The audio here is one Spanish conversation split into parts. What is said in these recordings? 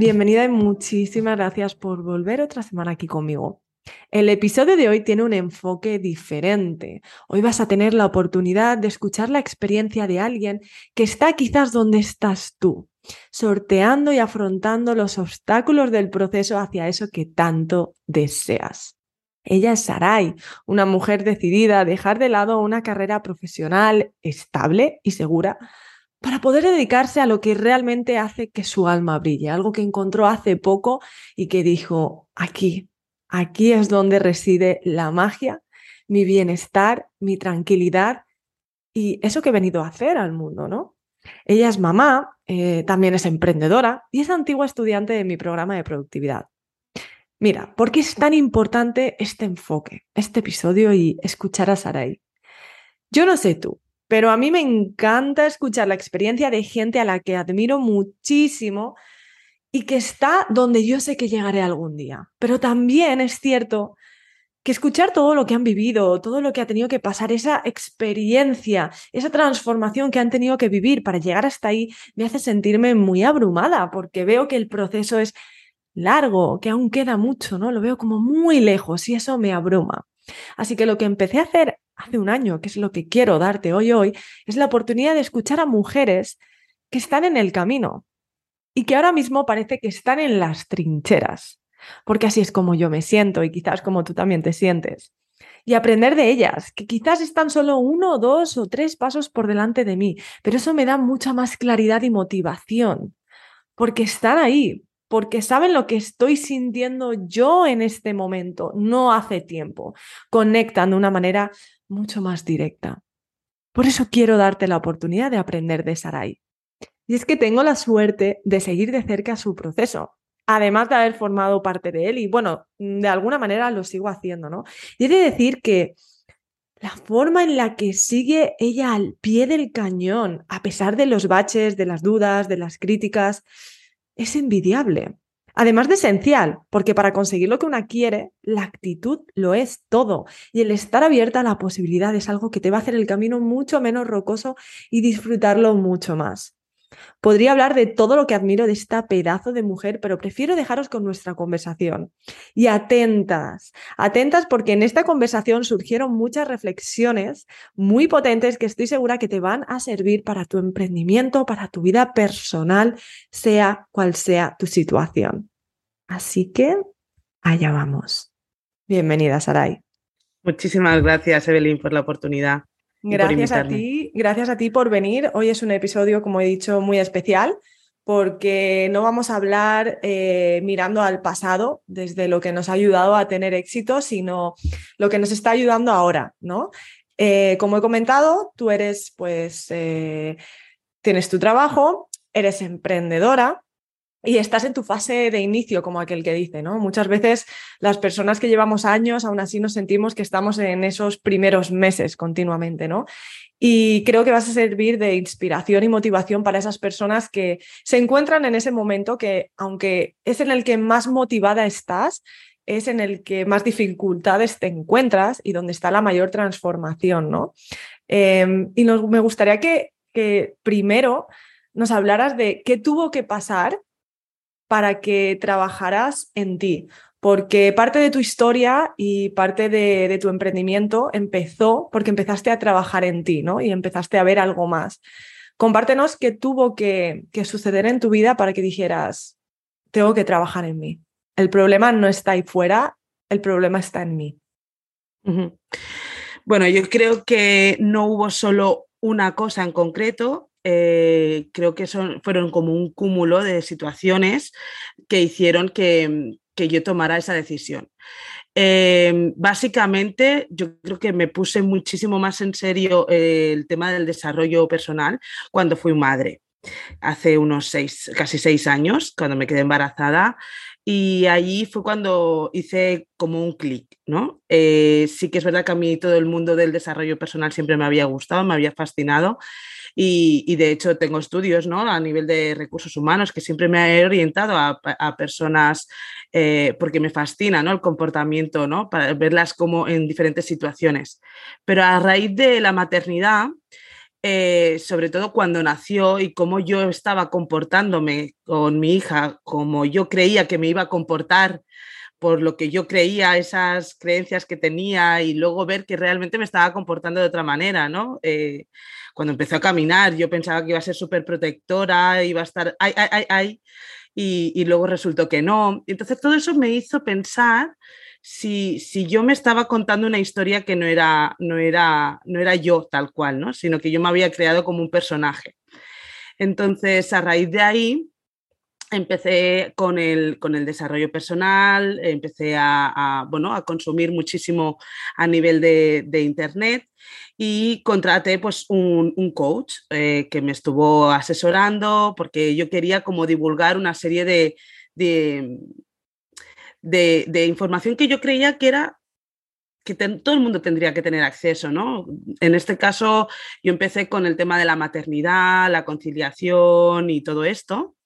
Bienvenida y muchísimas gracias por volver otra semana aquí conmigo. El episodio de hoy tiene un enfoque diferente. Hoy vas a tener la oportunidad de escuchar la experiencia de alguien que está quizás donde estás tú, sorteando y afrontando los obstáculos del proceso hacia eso que tanto deseas. Ella es Sarai, una mujer decidida a dejar de lado una carrera profesional estable y segura para poder dedicarse a lo que realmente hace que su alma brille, algo que encontró hace poco y que dijo, aquí, aquí es donde reside la magia, mi bienestar, mi tranquilidad y eso que he venido a hacer al mundo, ¿no? Ella es mamá, eh, también es emprendedora y es antigua estudiante de mi programa de productividad. Mira, ¿por qué es tan importante este enfoque, este episodio y escuchar a Sarai? Yo no sé tú, pero a mí me encanta escuchar la experiencia de gente a la que admiro muchísimo y que está donde yo sé que llegaré algún día. Pero también es cierto que escuchar todo lo que han vivido, todo lo que ha tenido que pasar, esa experiencia, esa transformación que han tenido que vivir para llegar hasta ahí, me hace sentirme muy abrumada porque veo que el proceso es largo, que aún queda mucho, ¿no? Lo veo como muy lejos y eso me abruma. Así que lo que empecé a hacer hace un año, que es lo que quiero darte hoy hoy, es la oportunidad de escuchar a mujeres que están en el camino y que ahora mismo parece que están en las trincheras, porque así es como yo me siento y quizás como tú también te sientes. Y aprender de ellas, que quizás están solo uno, dos o tres pasos por delante de mí, pero eso me da mucha más claridad y motivación, porque están ahí, porque saben lo que estoy sintiendo yo en este momento, no hace tiempo. Conectan de una manera mucho más directa. Por eso quiero darte la oportunidad de aprender de Sarai. Y es que tengo la suerte de seguir de cerca su proceso, además de haber formado parte de él y bueno, de alguna manera lo sigo haciendo, ¿no? Y he de decir que la forma en la que sigue ella al pie del cañón, a pesar de los baches, de las dudas, de las críticas, es envidiable. Además de esencial, porque para conseguir lo que una quiere, la actitud lo es todo. Y el estar abierta a la posibilidad es algo que te va a hacer el camino mucho menos rocoso y disfrutarlo mucho más. Podría hablar de todo lo que admiro de esta pedazo de mujer, pero prefiero dejaros con nuestra conversación. Y atentas, atentas porque en esta conversación surgieron muchas reflexiones muy potentes que estoy segura que te van a servir para tu emprendimiento, para tu vida personal, sea cual sea tu situación. Así que allá vamos. Bienvenida, Sarai. Muchísimas gracias, Evelyn, por la oportunidad. Gracias a ti, gracias a ti por venir. Hoy es un episodio, como he dicho, muy especial porque no vamos a hablar eh, mirando al pasado desde lo que nos ha ayudado a tener éxito, sino lo que nos está ayudando ahora, ¿no? Eh, como he comentado, tú eres, pues, eh, tienes tu trabajo, eres emprendedora, y estás en tu fase de inicio, como aquel que dice, ¿no? Muchas veces las personas que llevamos años, aún así nos sentimos que estamos en esos primeros meses continuamente, ¿no? Y creo que vas a servir de inspiración y motivación para esas personas que se encuentran en ese momento que, aunque es en el que más motivada estás, es en el que más dificultades te encuentras y donde está la mayor transformación, ¿no? Em, y me gustaría que, que primero nos hablaras de qué tuvo que pasar para que trabajaras en ti, porque parte de tu historia y parte de, tu emprendimiento empezó porque empezaste a trabajar en ti, ¿no? Y empezaste a ver algo más. Compártenos qué tuvo que, que suceder en tu vida para que dijeras, tengo que trabajar en mí. El problema no está ahí fuera, el problema está en mí. Bueno, yo creo que no hubo solo una cosa en concreto, eh, creo que son, fueron como un cúmulo de situaciones que hicieron que, yo tomara esa decisión. Em, básicamente, yo creo que me puse muchísimo más en serio eh, el tema del desarrollo personal cuando fui madre hace unos seis, casi seis años, cuando me quedé embarazada. Y allí fue cuando hice como un clic, ¿no? Eh, sí que es verdad que a mí todo el mundo del desarrollo personal siempre me había gustado, me había fascinado. Y, de hecho tengo estudios ¿no? a nivel de recursos humanos que siempre me he orientado a, personas eh, porque me fascina ¿no? el comportamiento, ¿no? para verlas como en diferentes situaciones. Pero a raíz de la maternidad, eh, sobre todo cuando nació y cómo yo estaba comportándome con mi hija, como yo creía que me iba a comportar por lo que yo creía, esas creencias que tenía y luego ver que realmente me estaba comportando de otra manera, ¿no? Eh, cuando empezó a caminar, yo pensaba que iba a ser súper protectora, iba a estar, ay, ay, ay, ay, y, y, luego resultó que no. Entonces todo eso me hizo pensar si, si, yo me estaba contando una historia que no era, no, era, no era yo tal cual, ¿no? sino que yo me había creado como un personaje. Entonces, a raíz de ahí, empecé con el, con el desarrollo personal, empecé a, bueno, a consumir muchísimo a nivel de, de Internet y contraté pues, un, un coach eh, que me estuvo asesorando porque yo quería como divulgar una serie de, de, de, información que yo creía que era que todo el mundo tendría que tener acceso, ¿no? En este caso, yo empecé con el tema de la maternidad, la conciliación y todo esto.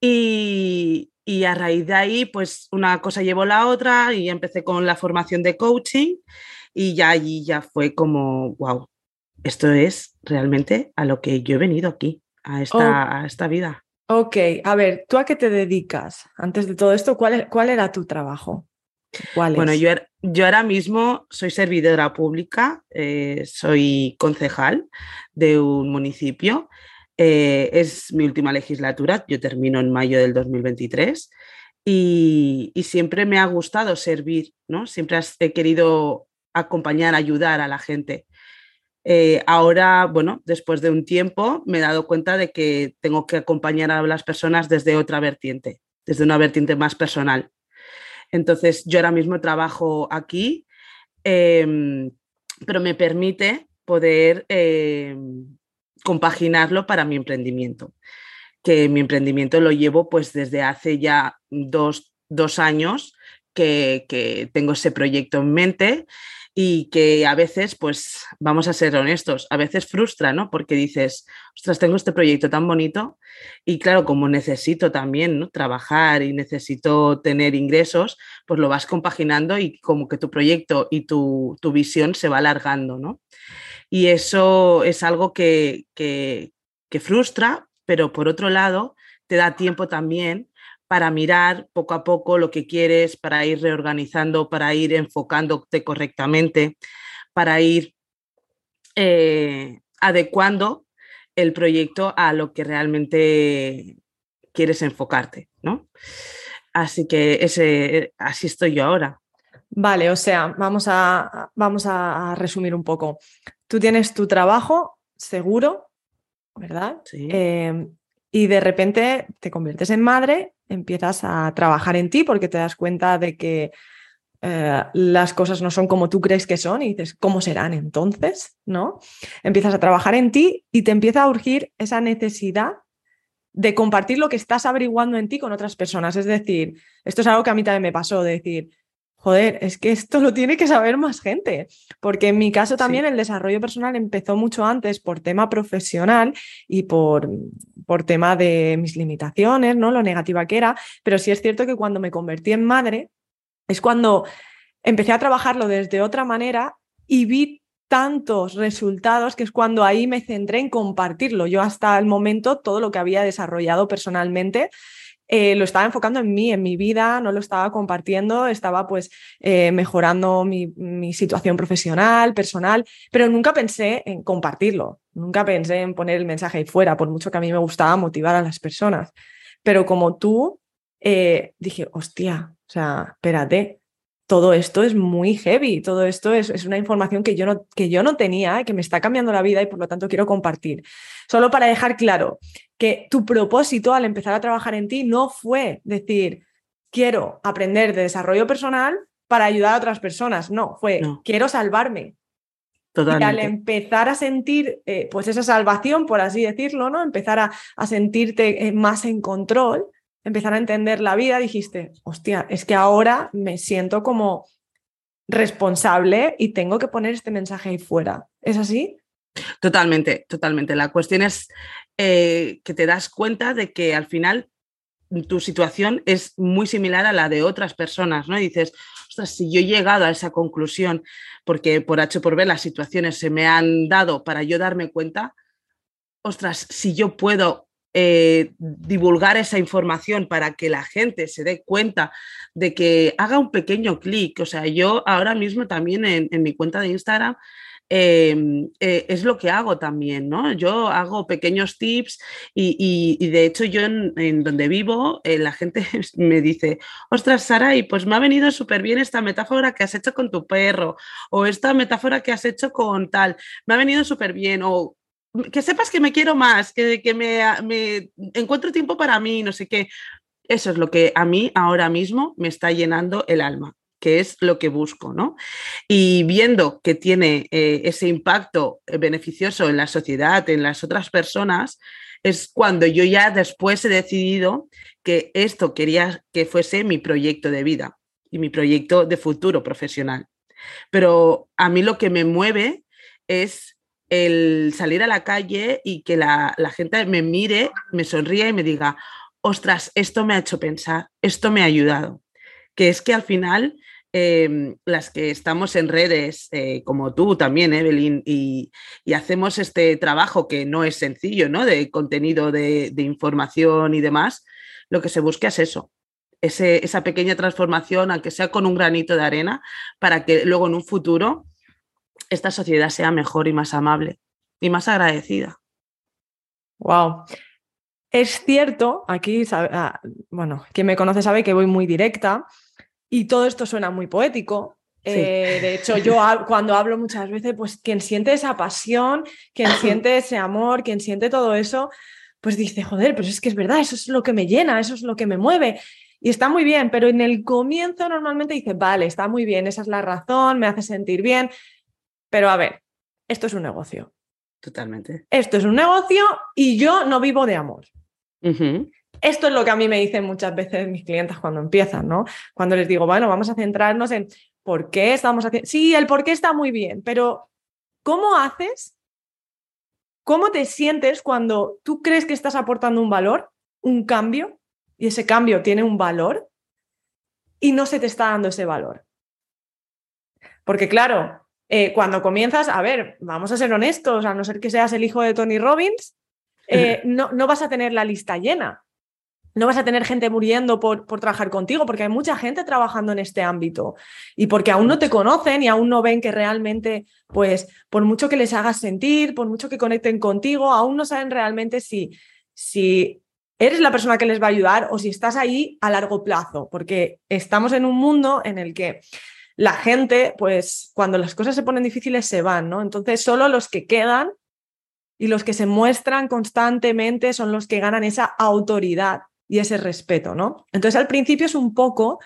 Y, y a raíz de ahí, pues una cosa llevó la otra y empecé con la formación de coaching y ya allí ya fue como, wow, esto es realmente a lo que yo he venido aquí, a esta, a esta vida. Ok, a ver, ¿tú a qué te dedicas? Antes de todo esto, ¿cuál, cuál era tu trabajo? ¿Cuál bueno, yo, yo, ahora mismo soy servidora pública, eh, soy concejal de un municipio. Eh, es mi última legislatura, yo termino en mayo del 2023 y, y siempre me ha gustado servir, ¿no? Siempre he querido acompañar, ayudar a la gente. Eh, ahora, bueno, después de un tiempo me he dado cuenta de que tengo que acompañar a las personas desde otra vertiente, desde una vertiente más personal. Entonces, yo ahora mismo trabajo aquí, em, pero me permite poder em, compaginarlo para mi emprendimiento, que mi emprendimiento lo llevo pues desde hace ya dos, años que, que tengo ese proyecto en mente y que a veces, pues vamos a ser honestos, a veces frustra, ¿no? Porque dices, ostras, tengo este proyecto tan bonito y claro, como necesito también ¿no? trabajar y necesito tener ingresos, pues lo vas compaginando y como que tu proyecto y tu, visión se va alargando, ¿no? Y eso es algo que, que, frustra, pero por otro lado, te da tiempo también para mirar poco a poco lo que quieres, para ir reorganizando, para ir enfocándote correctamente, para ir eh, adecuando el proyecto a lo que realmente quieres enfocarte, ¿no? Así que ese, así estoy yo ahora. Vale, o sea, vamos a, vamos a resumir un poco. Tú tienes tu trabajo seguro, ¿verdad? Sí. Em, y de repente te conviertes en madre, empiezas a trabajar en ti porque te das cuenta de que eh, las cosas no son como tú crees que son y dices, ¿cómo serán entonces? ¿No? Empiezas a trabajar en ti y te empieza a urgir esa necesidad de compartir lo que estás averiguando en ti con otras personas. Es decir, esto es algo que a mí también me pasó, de decir, joder, es que esto lo tiene que saber más gente, porque en mi caso también el desarrollo personal empezó mucho antes por tema profesional y por, por tema de mis limitaciones, ¿no? Lo negativa que era, pero sí es cierto que cuando me convertí en madre es cuando empecé a trabajarlo desde otra manera y vi tantos resultados que es cuando ahí me centré en compartirlo. Yo hasta el momento todo lo que había desarrollado personalmente eh, lo estaba enfocando en mí, en mi vida, no lo estaba compartiendo, estaba pues eh, mejorando mi, situación profesional, personal, pero nunca pensé en compartirlo, nunca pensé en poner el mensaje ahí fuera, por mucho que a mí me gustaba motivar a las personas. Pero como tú, eh, dije, hostia, o sea, espérate, todo esto es muy heavy, todo esto es, es, una información que yo, no, que yo no tenía, que me está cambiando la vida y por lo tanto quiero compartir. Solo para dejar claro que tu propósito al empezar a trabajar en ti no fue decir, quiero aprender de desarrollo personal para ayudar a otras personas, no, fue, quiero salvarme. Totalmente. Y al empezar a sentir eh, pues esa salvación, por así decirlo, ¿no? Empezar a, a sentirte eh, más en control, empezar a entender la vida, dijiste, hostia, es que ahora me siento como responsable y tengo que poner este mensaje ahí fuera. ¿Es así? Totalmente, totalmente. La cuestión es eh, que te das cuenta de que al final tu situación es muy similar a la de otras personas, ¿no? Y dices, ostras, si yo he llegado a esa conclusión porque por H por B las situaciones se me han dado para yo darme cuenta, ostras, si yo puedo eh, divulgar esa información para que la gente se dé cuenta de que haga un pequeño clic. O sea, yo ahora mismo también en, mi cuenta de Instagram em, eh, es lo que hago también, ¿no? Yo hago pequeños tips y, de hecho yo en, donde vivo eh, la gente me dice, ostras, Saray, pues me ha venido súper bien esta metáfora que has hecho con tu perro o esta metáfora que has hecho con tal, me ha venido súper bien o que sepas que me quiero más, que, que me, me, encuentro tiempo para mí, no sé qué. Eso es lo que a mí ahora mismo me está llenando el alma, que es lo que busco, ¿no? Y viendo que tiene eh, ese impacto beneficioso en la sociedad, en las otras personas, es cuando yo ya después he decidido que esto quería que fuese mi proyecto de vida y mi proyecto de futuro profesional. Pero a mí lo que me mueve es el salir a la calle y que la, gente me mire, me sonríe y me diga, ostras, esto me ha hecho pensar, esto me ha ayudado. Que es que al final em, las que estamos en redes, eh, como tú también, Evelyn, y, hacemos este trabajo que no es sencillo, ¿no? De contenido de, información y demás, lo que se busca es eso, esa pequeña transformación, aunque sea con un granito de arena, para que luego en un futuro esta sociedad sea mejor y más amable y más agradecida. Wow. Es cierto, aquí, ah, bueno, quien me conoce sabe que voy muy directa y todo esto suena muy poético. Eh, de hecho, yo cuando hablo muchas veces, pues quien siente esa pasión, quien siente ese amor, quien siente todo eso, pues dice, joder, pero es que es verdad, eso es lo que me llena, eso es lo que me mueve. Y está muy bien, pero en el comienzo normalmente dice, vale, está muy bien, esa es la razón, me hace sentir bien, pero a ver, esto es un negocio. Totalmente. Esto es un negocio y yo no vivo de amor. Esto es lo que a mí me dicen muchas veces mis clientes cuando empiezan, ¿no? Cuando les digo, bueno, vamos a centrarnos en por qué estamos haciendo. Sí, el por qué está muy bien, pero ¿cómo haces? ¿Cómo te sientes cuando tú crees que estás aportando un valor, un cambio, y ese cambio tiene un valor y no se te está dando ese valor? Porque claro, eh, cuando comienzas, a ver, vamos a ser honestos, a no ser que seas el hijo de Tony Robbins, eh, no, no, vas a tener la lista llena. No vas a tener gente muriendo por, por, trabajar contigo, porque hay mucha gente trabajando en este ámbito y porque aún no te conocen y aún no ven que realmente, pues, por mucho que les hagas sentir, por mucho que conecten contigo, aún no saben realmente si, si eres la persona que les va a ayudar o si estás ahí a largo plazo, porque estamos en un mundo en el que la gente, pues cuando las cosas se ponen difíciles, se van, ¿no? Entonces, solo los que quedan y los que se muestran constantemente son los que ganan esa autoridad y ese respeto, ¿no? Entonces, al principio es un poco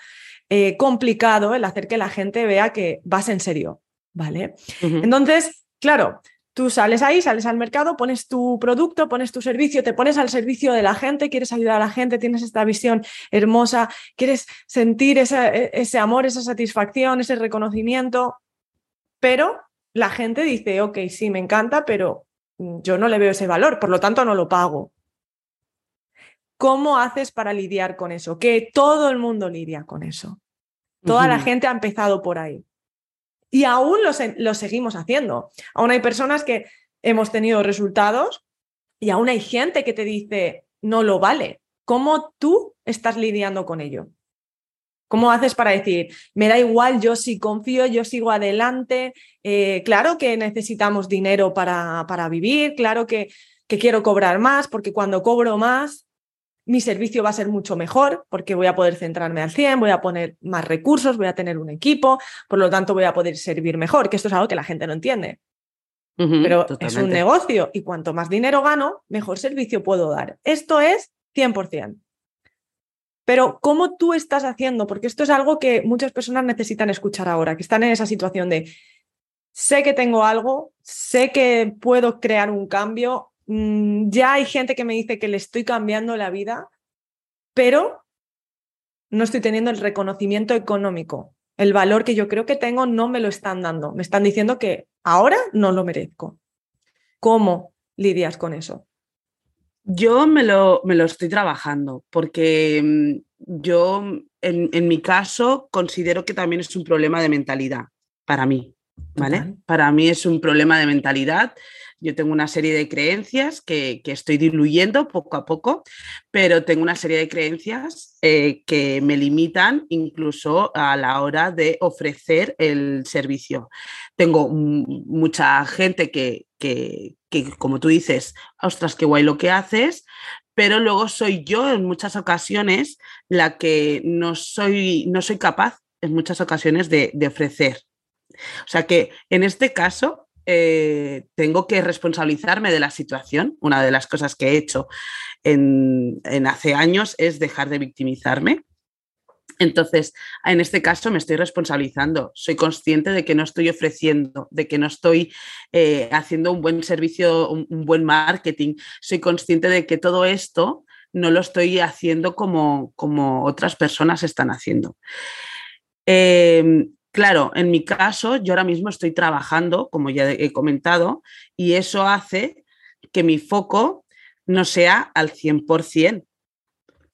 eh, complicado el hacer que la gente vea que vas en serio, ¿vale? Entonces, claro, Tú sales ahí, sales al mercado, pones tu producto, pones tu servicio, te pones al servicio de la gente, quieres ayudar a la gente, tienes esta visión hermosa, quieres sentir e, ese amor, esa satisfacción, ese reconocimiento, pero la gente dice, ok, sí, me encanta, pero yo no le veo ese valor, por lo tanto no lo pago. ¿Cómo haces para lidiar con eso? Que todo el mundo lidia con eso. Toda la gente ha empezado por ahí. Y aún lo, seguimos haciendo. Aún hay personas que hemos tenido resultados y aún hay gente que te dice, no lo vale. ¿Cómo tú estás lidiando con ello? ¿Cómo haces para decir, me da igual, yo sí confío, yo sigo adelante? Eh, claro que necesitamos dinero para, para vivir, claro que, que quiero cobrar más, porque cuando cobro más, mi servicio va a ser mucho mejor porque voy a poder centrarme al 100, voy a poner más recursos, voy a tener un equipo, por lo tanto voy a poder servir mejor, que esto es algo que la gente no entiende. Pero es un negocio y cuanto más dinero gano, mejor servicio puedo dar. Esto es 100%. Pero ¿cómo tú estás haciendo? Porque esto es algo que muchas personas necesitan escuchar ahora, que están en esa situación de, sé que tengo algo, sé que puedo crear un cambio, mm, ya hay gente que me dice que le estoy cambiando la vida, pero no estoy teniendo el reconocimiento económico. El valor que yo creo que tengo no me lo están dando. Me están diciendo que ahora no lo merezco. ¿Cómo lidias con eso? Yo me lo, me lo estoy trabajando porque mm, yo, en, en, mi caso, considero que también es un problema de mentalidad para mí, ¿vale? Para mí es un problema de mentalidad. Yo tengo una serie de creencias que, que estoy diluyendo poco a poco, pero tengo una serie de creencias eh, que me limitan incluso a la hora de ofrecer el servicio. Tengo mucha gente que, que, que, como tú dices, ostras, qué guay lo que haces, pero luego soy yo en muchas ocasiones la que no soy, no soy capaz en muchas ocasiones de, de ofrecer. O sea que en este caso eh, tengo que responsabilizarme de la situación. Una de las cosas que he hecho en, en hace años es dejar de victimizarme entonces, en este caso me estoy responsabilizando. Soy consciente de que no estoy ofreciendo, de que no estoy eh, haciendo un buen servicio, un, buen marketing. Soy consciente de que todo esto no lo estoy haciendo como, como otras personas están haciendo. Eh, claro, en mi caso, yo ahora mismo estoy trabajando, como ya he comentado, y eso hace que mi foco no sea al 100%,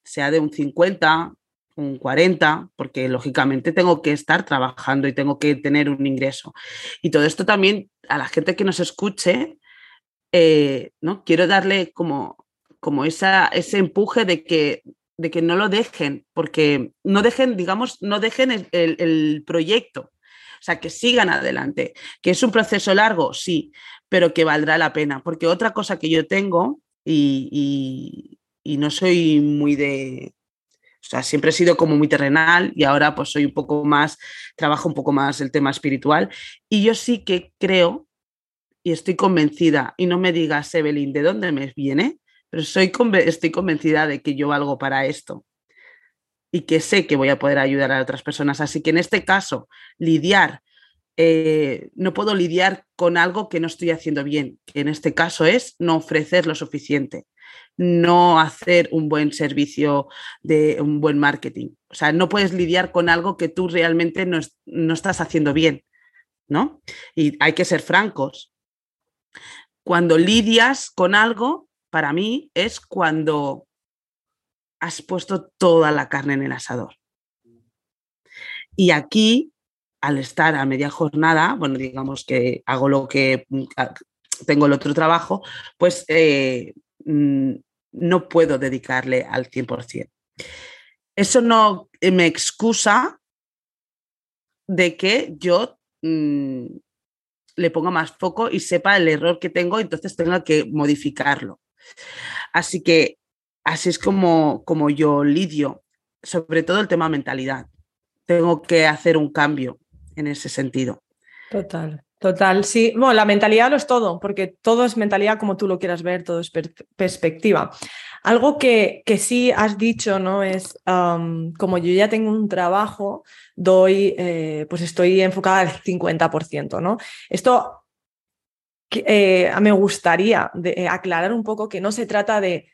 sea de un 50, un 40, porque lógicamente tengo que estar trabajando y tengo que tener un ingreso. Y todo esto también a la gente que nos escuche, eh, ¿no? Quiero darle como, como esa, ese empuje de que, de que no lo dejen, porque no dejen, digamos, no dejen el, el, proyecto. O sea, que sigan adelante. Que es un proceso largo, sí, pero que valdrá la pena. Porque otra cosa que yo tengo, y, y, y no soy muy de, o sea, siempre he sido como muy terrenal y ahora pues soy un poco más, trabajo un poco más el tema espiritual. Y yo sí que creo y estoy convencida, y no me digas, Evelyn, ¿de dónde me viene? Pero soy, estoy convencida de que yo valgo para esto y que sé que voy a poder ayudar a otras personas. Así que en este caso, lidiar, eh, no puedo lidiar con algo que no estoy haciendo bien, que en este caso es no ofrecer lo suficiente no hacer un buen servicio de un buen marketing. O sea, no puedes lidiar con algo que tú realmente no, no estás haciendo bien, ¿no? Y hay que ser francos. Cuando lidias con algo, para mí, es cuando has puesto toda la carne en el asador. Y aquí, al estar a media jornada, bueno, digamos que hago lo que tengo el otro trabajo, pues eh, Mm, no puedo dedicarle al 100%. Eso no me excusa de que yo mmm, le ponga más foco y sepa el error que tengo, entonces tenga que modificarlo. Así que así es como, como yo lidio, sobre todo el tema mentalidad. Tengo que hacer un cambio en ese sentido. Total. Total, sí. Bueno, la mentalidad lo es todo, porque todo es mentalidad como tú lo quieras ver, todo es per perspectiva. Algo que, que, sí has dicho, ¿no? Es como yo ya tengo un trabajo, doy, eh, pues estoy enfocada al 50%, ¿no? Esto eh, me gustaría de, eh, aclarar un poco que no se trata de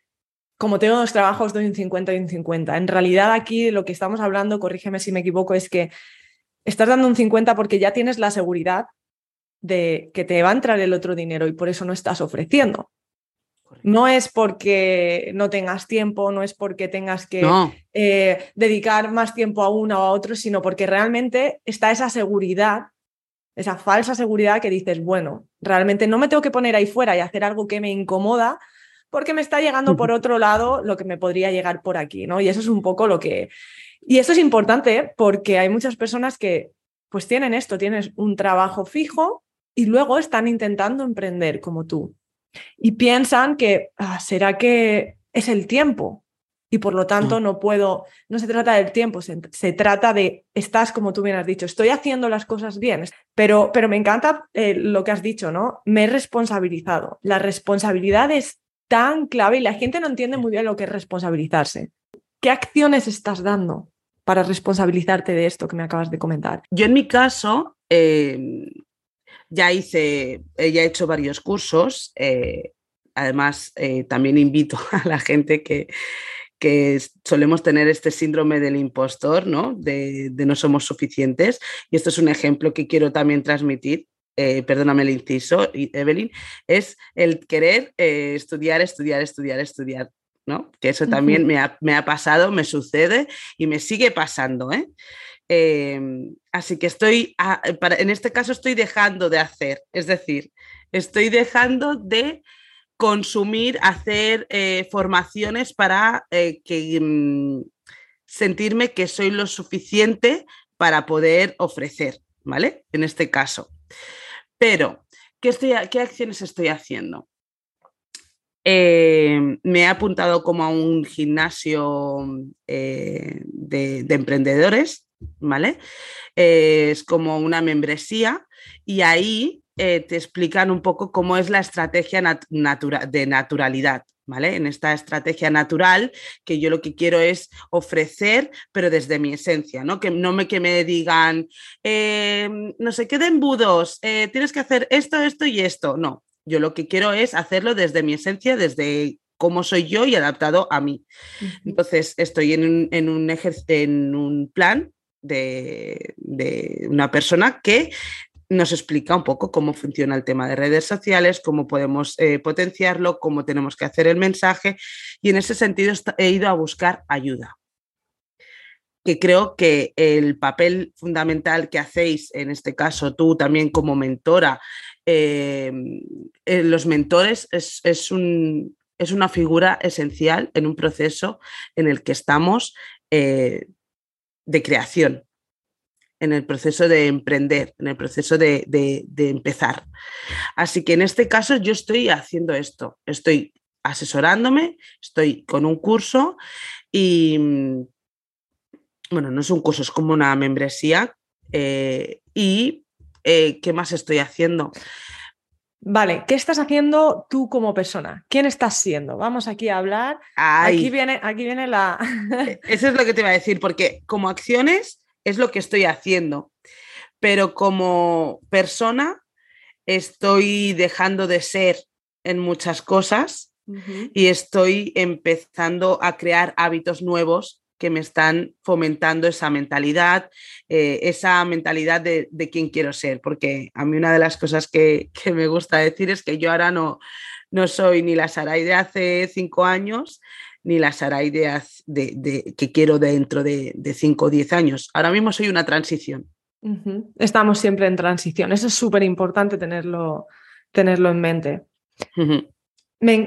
como tengo dos trabajos, doy un 50 y un 50. En realidad aquí lo que estamos hablando, corrígeme si me equivoco, es que estás dando un 50 porque ya tienes la seguridad de que te va a entrar el otro dinero y por eso no estás ofreciendo. No es porque no tengas tiempo, no es porque tengas que no. eh, dedicar más tiempo a uno o a otro, sino porque realmente está esa seguridad, esa falsa seguridad que dices, bueno, realmente no me tengo que poner ahí fuera y hacer algo que me incomoda porque me está llegando por otro lado lo que me podría llegar por aquí, ¿no? Y eso es un poco lo que... Y esto es importante porque hay muchas personas que pues tienen esto, tienes un trabajo fijo, y luego están intentando emprender como tú. Y piensan que, ah, ¿será que es el tiempo? Y por lo tanto no puedo, no se trata del tiempo, se, trata de, estás como tú bien has dicho, estoy haciendo las cosas bien, pero, pero me encanta eh, lo que has dicho, ¿no? Me he responsabilizado. La responsabilidad es tan clave y la gente no entiende muy bien lo que es responsabilizarse. ¿Qué acciones estás dando para responsabilizarte de esto que me acabas de comentar? Yo en mi caso em, ya hice, ya he hecho varios cursos. Eh, además, eh, también invito a la gente que, que solemos tener este síndrome del impostor, ¿no? De, no somos suficientes. Y esto es un ejemplo que quiero también transmitir. Eh, perdóname el inciso, Evelyn, es el querer eh, estudiar, estudiar, estudiar, estudiar, ¿no? Que eso también me, ha, pasado, me sucede y me sigue pasando, ¿eh? Em, así que estoy, en este caso estoy dejando de hacer, es decir, estoy dejando de consumir, hacer eh, formaciones para eh, que, mm, sentirme que soy lo suficiente para poder ofrecer, ¿vale? En este caso. Pero, ¿qué, estoy, qué acciones estoy haciendo? Eh, me he apuntado como a un gimnasio de, de, emprendedores, ¿vale? es como una membresía y ahí eh, te explican un poco cómo es la estrategia de naturalidad. ¿Vale? En esta estrategia natural, que yo lo que quiero es ofrecer, pero desde mi esencia, ¿no? Que no me, que me digan, em, no sé qué de embudos, eh, tienes que hacer esto, esto y esto. No, yo lo que quiero es hacerlo desde mi esencia, desde cómo soy yo y adaptado a mí. Entonces, estoy en un, en un, en un plan de, de, una persona que nos explica un poco cómo funciona el tema de redes sociales, cómo podemos eh, potenciarlo, cómo tenemos que hacer el mensaje y en ese sentido he ido a buscar ayuda. Que creo que el papel fundamental que hacéis, en este caso tú también como mentora, eh, eh, los mentores es, es, una figura esencial en un proceso en el que estamos de creación en el proceso de emprender, en el proceso de, empezar. Así que en este caso yo estoy haciendo esto, estoy asesorándome, estoy con un curso y, mm, bueno, no es un curso, es como una membresía. Eh, ¿Y eh, qué más estoy haciendo? Vale, ¿qué estás haciendo tú como persona? ¿Quién estás siendo? Vamos aquí a hablar. Aquí viene, aquí viene la. E, eso es lo que te iba a decir, porque como acciones es lo que estoy haciendo. Pero como persona estoy dejando de ser en muchas cosas y estoy empezando a crear hábitos nuevos que me están fomentando esa mentalidad, eh, esa mentalidad de, de, quién quiero ser, porque a mí una de las cosas que, me gusta decir es que yo ahora no, no soy ni la Sarai de hace cinco años, ni las Sarai de, que quiero dentro de, de 5 o 10 años. Ahora mismo soy una transición. Estamos siempre en transición. Eso es súper importante tenerlo, tenerlo en mente.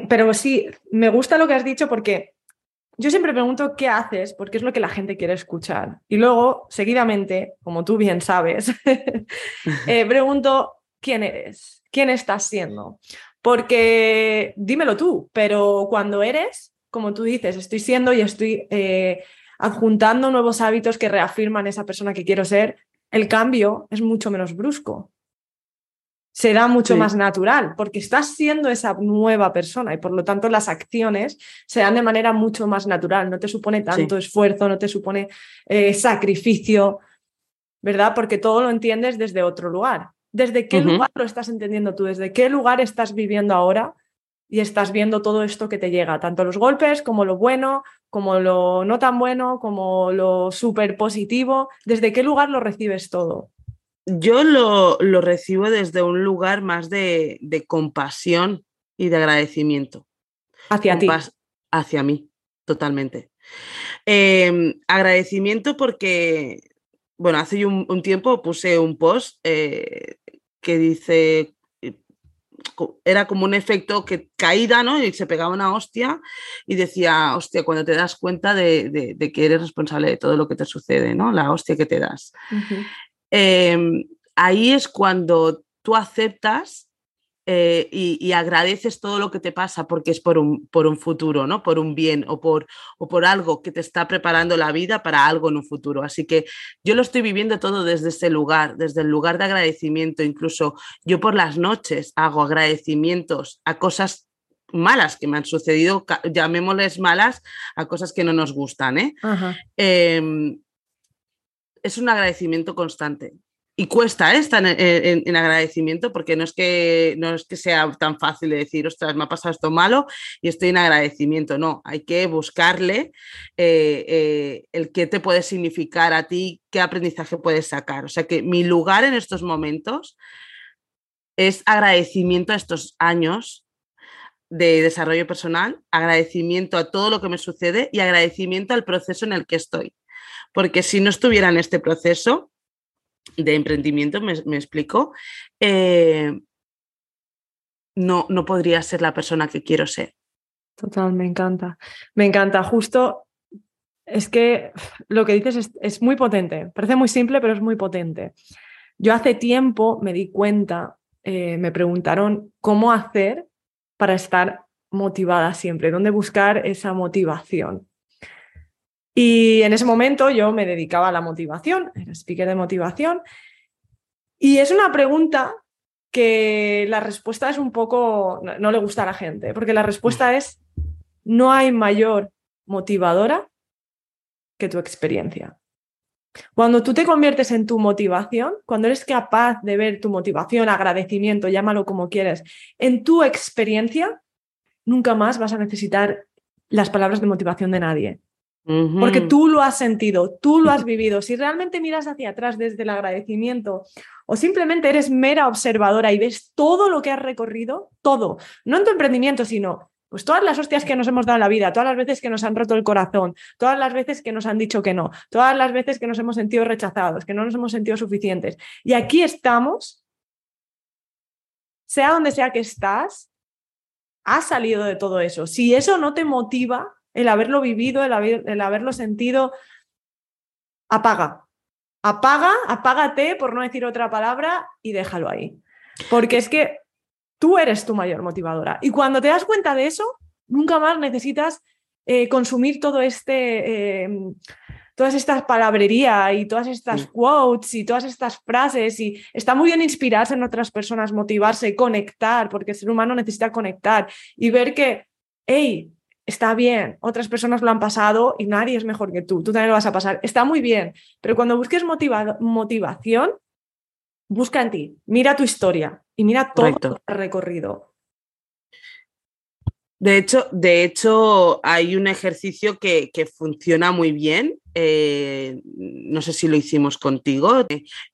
pero sí, me gusta lo que has dicho porque yo siempre pregunto qué haces, porque es lo que la gente quiere escuchar. Y luego, seguidamente, como tú bien sabes, eh, pregunto quién eres, quién estás siendo. Porque dímelo tú, pero cuando eres, como tú dices, estoy siendo y estoy eh, adjuntando nuevos hábitos que reafirman esa persona que quiero ser, el cambio es mucho menos brusco. Será mucho más natural porque estás siendo esa nueva persona y por lo tanto las acciones se dan de manera mucho más natural. No te supone tanto esfuerzo, no te supone eh, sacrificio, ¿verdad? Porque todo lo entiendes desde otro lugar. ¿Desde qué lugar lo estás entendiendo tú? ¿Desde qué lugar estás viviendo ahora? Y estás viendo todo esto que te llega, tanto los golpes como lo bueno, como lo no tan bueno, como lo súper positivo. ¿Desde qué lugar lo recibes todo? Yo lo, recibo desde un lugar más de, compasión y de agradecimiento. Hacia ti. Hacia mí, totalmente. Em, agradecimiento porque, bueno, hace un, un tiempo puse un post eh, que dice era como un efecto que caída, ¿no? Y se pegaba una hostia y decía, hostia, cuando te das cuenta de, que eres responsable de todo lo que te sucede, ¿no? La hostia que te das. Em, ahí es cuando tú aceptas eh, y, agradeces todo lo que te pasa porque es por un, por un futuro, ¿no? Por un bien o por, o por algo que te está preparando la vida para algo en un futuro. Así que yo lo estoy viviendo todo desde ese lugar, desde el lugar de agradecimiento. Incluso yo por las noches hago agradecimientos a cosas malas que me han sucedido, llamémosles malas a cosas que no nos gustan. ¿eh? Em, es un agradecimiento constante y cuesta ¿eh? estar en, agradecimiento porque no es, que, no es que sea tan fácil de decir, ostras, me ha pasado esto malo y estoy en agradecimiento. No, hay que buscarle eh, eh, el qué te puede significar a ti, qué aprendizaje puedes sacar. O sea que mi lugar en estos momentos es agradecimiento a estos años de desarrollo personal, agradecimiento a todo lo que me sucede y agradecimiento al proceso en el que estoy. Porque si no estuviera en este proceso, de emprendimiento, me, explico, eh, no, no podría ser la persona que quiero ser. Total, me encanta. Me encanta. Justo es que lo que dices es, muy potente. Parece muy simple, pero es muy potente. Yo hace tiempo me di cuenta, eh, me preguntaron cómo hacer para estar motivada siempre, dónde buscar esa motivación. Y en ese momento yo me dedicaba a la motivación, era speaker de motivación. Y es una pregunta que la respuesta es un poco, no, le gusta a la gente, porque la respuesta es, no hay mayor motivadora que tu experiencia. Cuando tú te conviertes en tu motivación, cuando eres capaz de ver tu motivación, agradecimiento, llámalo como quieres, en tu experiencia, nunca más vas a necesitar las palabras de motivación de nadie. Porque tú lo has sentido, tú lo has vivido. Si realmente miras hacia atrás desde el agradecimiento o simplemente eres mera observadora y ves todo lo que has recorrido, todo, no en tu emprendimiento, sino pues todas las hostias que nos hemos dado en la vida, todas las veces que nos han roto el corazón, todas las veces que nos han dicho que no, todas las veces que nos hemos sentido rechazados, que no nos hemos sentido suficientes. Y aquí estamos, sea donde sea que estás, has salido de todo eso. Si eso no te motiva, el haberlo vivido, el, el haberlo sentido, apaga. Apaga, apágate, por no decir otra palabra, y déjalo ahí. Porque es que tú eres tu mayor motivadora. Y cuando te das cuenta de eso, nunca más necesitas eh, consumir todo este, em, todas estas palabrerías y todas estas quotes y todas estas frases. Y está muy bien inspirarse en otras personas, motivarse, conectar, porque el ser humano necesita conectar y ver que, hey, está bien, otras personas lo han pasado y nadie es mejor que tú, tú también lo vas a pasar, está muy bien, pero cuando busques motivación, busca en ti, mira tu historia y mira todo el recorrido. De hecho, de hecho, hay un ejercicio que, funciona muy bien. Eh, no sé si lo hicimos contigo.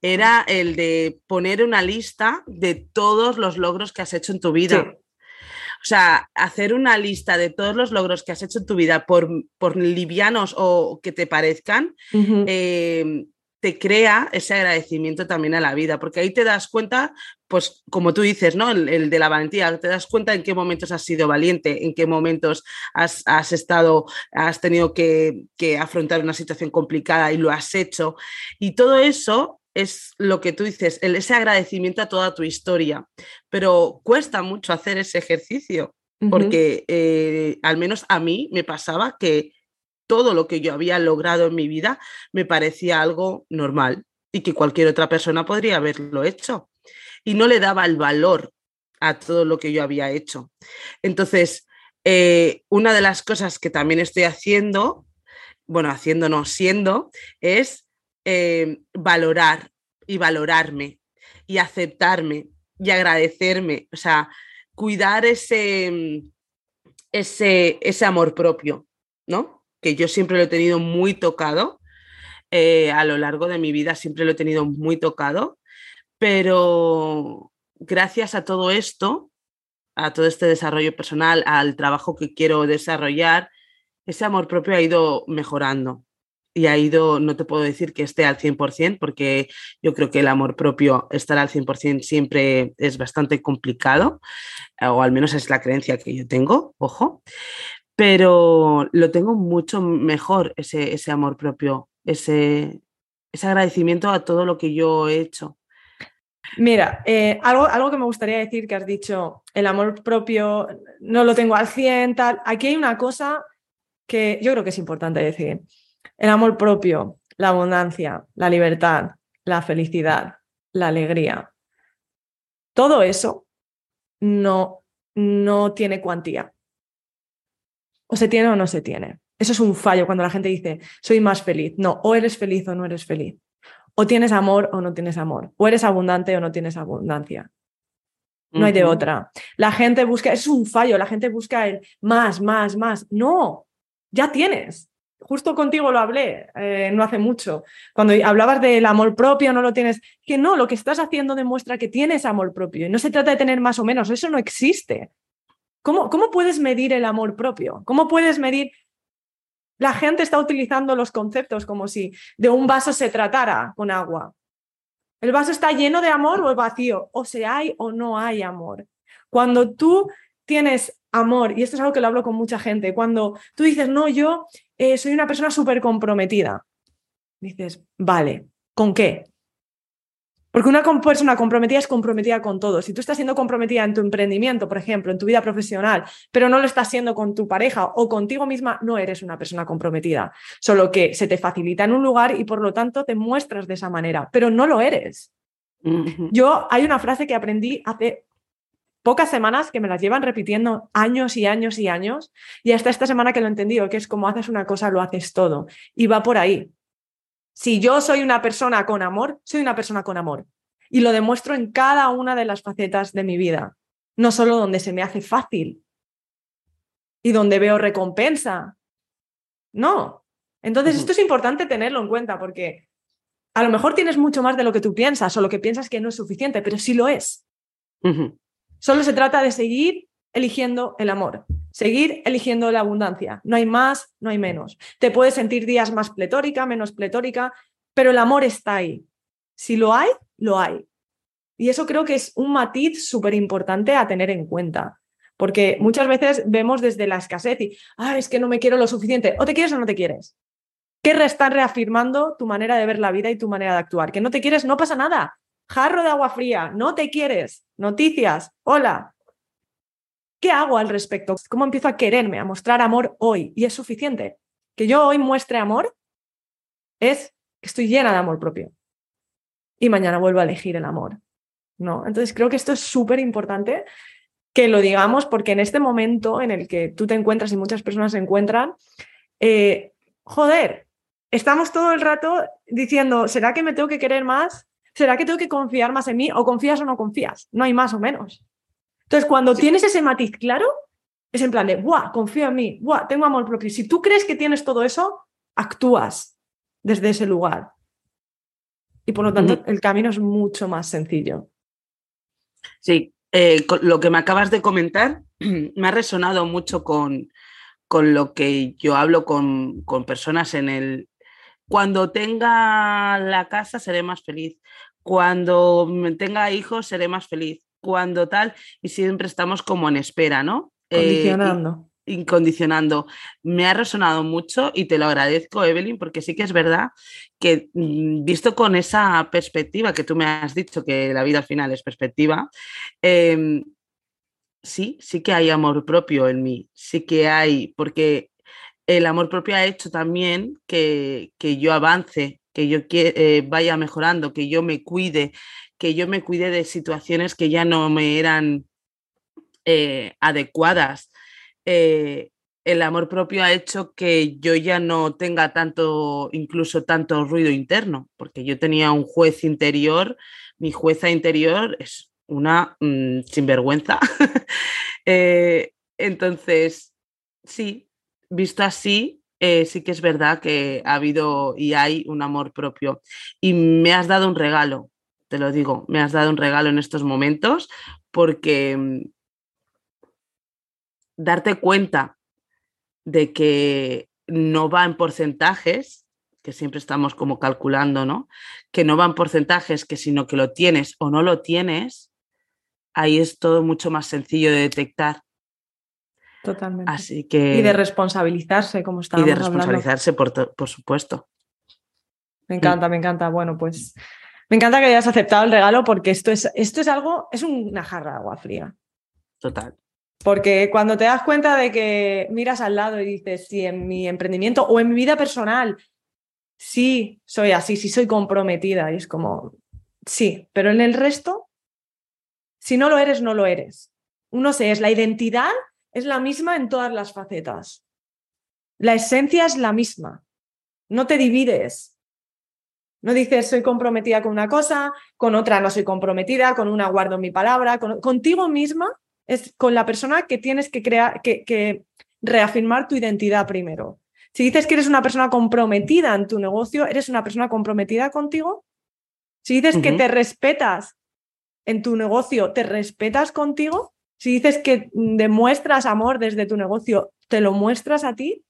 Era el de poner una lista de todos los logros que has hecho en tu vida. Sea, hacer una lista de todos los logros que has hecho en tu vida, por, por livianos o que te parezcan, em, te crea ese agradecimiento también a la vida, porque ahí te das cuenta, pues como tú dices, ¿no? El, de la valentía, te das cuenta en qué momentos has sido valiente, en qué momentos has, estado, has tenido que, que, afrontar una situación complicada y lo has hecho. Y todo eso es lo que tú dices, el, ese agradecimiento a toda tu historia. Pero cuesta mucho hacer ese ejercicio, porque eh, al menos a mí me pasaba que todo lo que yo había logrado en mi vida me parecía algo normal y que cualquier otra persona podría haberlo hecho. Y no le daba el valor a todo lo que yo había hecho. Entonces, eh, una de las cosas que también estoy haciendo, bueno, haciendo no siendo, es eh, valorar y valorarme y aceptarme y agradecerme, o sea, cuidar ese, ese, ese amor propio, ¿no? Que yo siempre lo he tenido muy tocado, eh, a lo largo de mi vida siempre lo he tenido muy tocado, pero gracias a todo esto, a todo este desarrollo personal, al trabajo que quiero desarrollar, ese amor propio ha ido mejorando y ha ido, no te puedo decir que esté al 100%, porque yo creo que el amor propio, estar al 100% siempre es bastante complicado, o al menos es la creencia que yo tengo, ojo, pero lo tengo mucho mejor, ese, ese amor propio, ese, ese agradecimiento a todo lo que yo he hecho. Mira, eh, algo, algo que me gustaría decir que has dicho, el amor propio no lo tengo al 100, tal. Aquí hay una cosa que yo creo que es importante decir. El amor propio, la abundancia, la libertad, la felicidad, la alegría. Todo eso no, no tiene cuantía. O se tiene o no se tiene. Eso es un fallo cuando la gente dice, soy más feliz. No, o eres feliz o no eres feliz. O tienes amor o no tienes amor. O eres abundante o no tienes abundancia. No hay de otra. La gente busca, es un fallo, la gente busca el más, más, más. No, ya tienes. Justo contigo lo hablé eh, no hace mucho. Cuando hablabas del amor propio, no lo tienes. Que no, lo que estás haciendo demuestra que tienes amor propio. Y no se trata de tener más o menos, eso no existe. ¿Cómo, cómo puedes medir el amor propio? ¿Cómo puedes medir la gente está utilizando los conceptos como si de un vaso se tratara con agua. ¿El vaso está lleno de amor o es vacío? O se hay o no hay amor. Cuando tú tienes amor, y esto es algo que lo hablo con mucha gente, cuando tú dices, no, yo eh, soy una persona súper comprometida, dices, vale, ¿con qué? Porque una persona comprometida es comprometida con todo. Si tú estás siendo comprometida en tu emprendimiento, por ejemplo, en tu vida profesional, pero no lo estás siendo con tu pareja o contigo misma, no eres una persona comprometida. Solo que se te facilita en un lugar y por lo tanto te muestras de esa manera, pero no lo eres. Yo hay una frase que aprendí hace pocas semanas que me las llevan repitiendo años y años y años y hasta esta semana que lo he entendido, que es como haces una cosa, lo haces todo. Y va por ahí. Si yo soy una persona con amor, soy una persona con amor. Y lo demuestro en cada una de las facetas de mi vida, no solo donde se me hace fácil y donde veo recompensa. No. Entonces, esto es importante tenerlo en cuenta porque a lo mejor tienes mucho más de lo que tú piensas o lo que piensas que no es suficiente, pero sí lo es. Solo se trata de seguir eligiendo el amor, seguir eligiendo la abundancia. No hay más, no hay menos. Te puedes sentir días más pletórica, menos pletórica, pero el amor está ahí. Si lo hay, lo hay. Y eso creo que es un matiz súper importante a tener en cuenta. Porque muchas veces vemos desde la escasez y, ah, es que no me quiero lo suficiente. O te quieres o no te quieres. Que están reafirmando tu manera de ver la vida y tu manera de actuar. Que no te quieres, no pasa nada. Jarro de agua fría, no te quieres. Noticias, hola, ¿Qué hago al respecto? ¿Cómo empiezo a quererme, a mostrar amor hoy? Y es suficiente. Que yo hoy muestre amor es que estoy llena de amor propio. Y mañana vuelvo a elegir el amor. ¿no? Entonces creo que esto es súper importante que lo digamos porque en este momento en el que tú te encuentras y muchas personas se encuentran, eh, joder, estamos todo el rato diciendo, ¿será que me tengo que querer más? ¿Será que tengo que confiar más en mí? ¿O confías o no confías? No hay más o menos. Entonces, cuando tienes ese matiz claro, es en plan de, ¡buah! Confío en mí, ¡buah! Tengo amor propio. Si tú crees que tienes todo eso, actúas desde ese lugar. Y por lo tanto, el camino es mucho más sencillo. Sí, eh, lo que me acabas de comentar me ha resonado mucho con, con lo que yo hablo con, con, personas en el... Cuando tenga la casa seré más feliz. Cuando tenga hijos seré más feliz cuando tal, y siempre estamos como en espera, ¿no? Eh, Condicionando. incondicionando. Me ha resonado mucho y te lo agradezco, Evelyn, porque sí que es verdad que mm, visto con esa perspectiva que tú me has dicho, que la vida al final es perspectiva, em, sí, sí que hay amor propio en mí, sí que hay, porque el amor propio ha hecho también que, yo avance, que yo eh, vaya mejorando, que yo me cuide, que yo me cuide de situaciones que ya no me eran eh, adecuadas. Eh, el amor propio ha hecho que yo ya no tenga tanto, incluso tanto ruido interno, porque yo tenía un juez interior, mi jueza interior es una mm, sinvergüenza. Entonces, sí, visto así, sí que es verdad que ha habido y hay un amor propio. Y me has dado un regalo, te lo digo, me has dado un regalo en estos momentos porque mm, darte cuenta de que no va en porcentajes, que siempre estamos como calculando, ¿no? Que no va en porcentajes, que sino que lo tienes o no lo tienes, ahí es todo mucho más sencillo de detectar. Totalmente. Así que... Y de responsabilizarse, como estábamos Y de responsabilizarse, por, por, supuesto. Me encanta, me encanta. Bueno, pues Me encanta que hayas aceptado el regalo porque esto es, esto es algo, es una jarra de agua fría. Total. Porque cuando te das cuenta de que miras al lado y dices, si en mi emprendimiento o en mi vida personal, sí soy así, sí soy comprometida, y es como, sí, pero en el resto, si no lo eres, no lo eres. Uno se es, la identidad es la misma en todas las facetas. La esencia es la misma. No te divides. No dices soy comprometida con una cosa, con otra no soy comprometida, con una guardo mi palabra. contigo misma es con la persona que tienes que crear, que, que reafirmar tu identidad primero. Si dices que eres una persona comprometida en tu negocio, ¿eres una persona comprometida contigo? Si dices que te respetas en tu negocio, ¿te respetas contigo? Si dices que demuestras amor desde tu negocio, ¿te lo muestras a ti?